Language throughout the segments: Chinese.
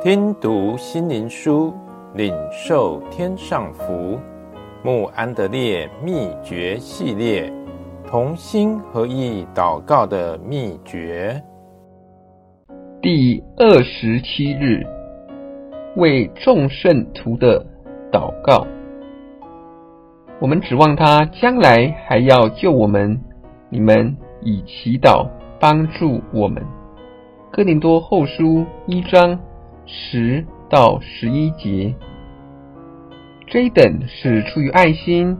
听读心灵书，领受天上福。穆安德烈秘诀系列，同心合意祷告的秘诀。第二十七日，为众圣徒的祷告。我们指望他将来还要救我们，你们以祈祷帮助我们。哥林多后书一章十到十一节。，Jaden 是出于爱心，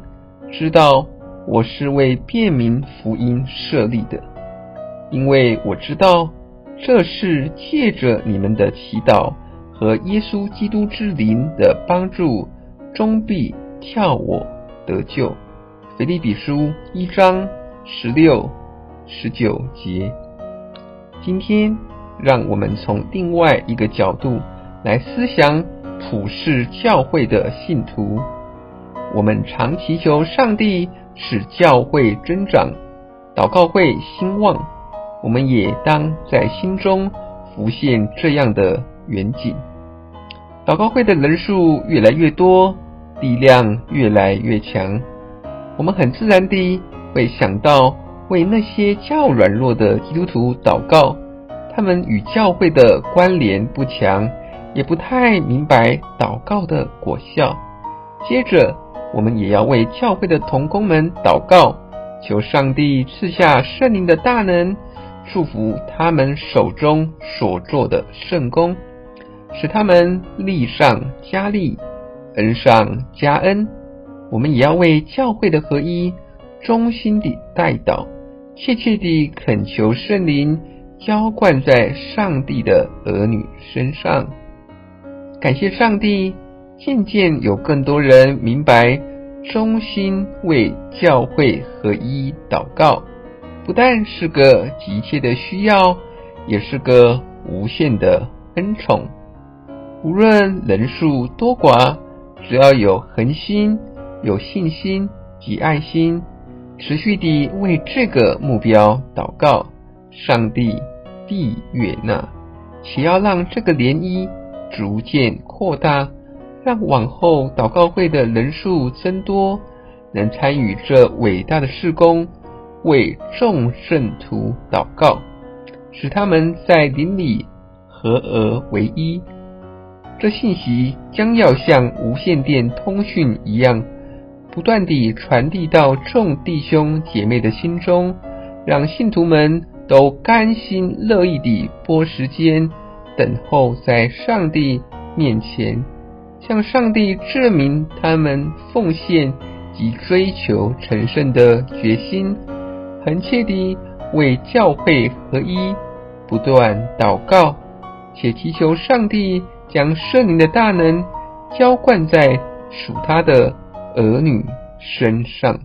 知道我是为辨明福音设立的，因为我知道这是借着你们的祈祷和耶稣基督之灵的帮助，终必叫我得救。腓立比书一章十六、十九节。今天，让我们从另外一个角度来思想。普世教会的信徒，我们常祈求上帝使教会增长，祷告会兴旺。我们也当在心中浮现这样的远景：祷告会的人数越来越多，力量越来越强。我们很自然地会想到为那些较软弱的基督徒祷告，他们与教会的关联不强。也不太明白祷告的果效。接着，我们也要为教会的同工们祷告，求上帝赐下圣灵的大能，祝福他们手中所做的圣工，使他们力上加力，恩上加恩。我们也要为教会的合一，衷心地代祷，切切地恳求圣灵浇灌在上帝的儿女身上。感谢上帝，渐渐有更多人明白，衷心为教会合一祷告，不但是个急切的需要，也是个无限的恩宠。无论人数多寡，只要有恒心、有信心及爱心，持续地为这个目标祷告，上帝必悦纳，且要让这个涟漪。逐渐扩大，让往后祷告会的人数增多，能参与这伟大的事工，为众圣徒祷告，使他们在灵里合而为一。这信息将要像无线电通讯一样，不断地传递到众弟兄姐妹的心中，让信徒们都甘心乐意地拨时间。等候在上帝面前，向上帝证明他们奉献及追求成圣的决心，恳切地为教会合一不断祷告，且祈求上帝将圣灵的大能浇灌在属他的儿女身上。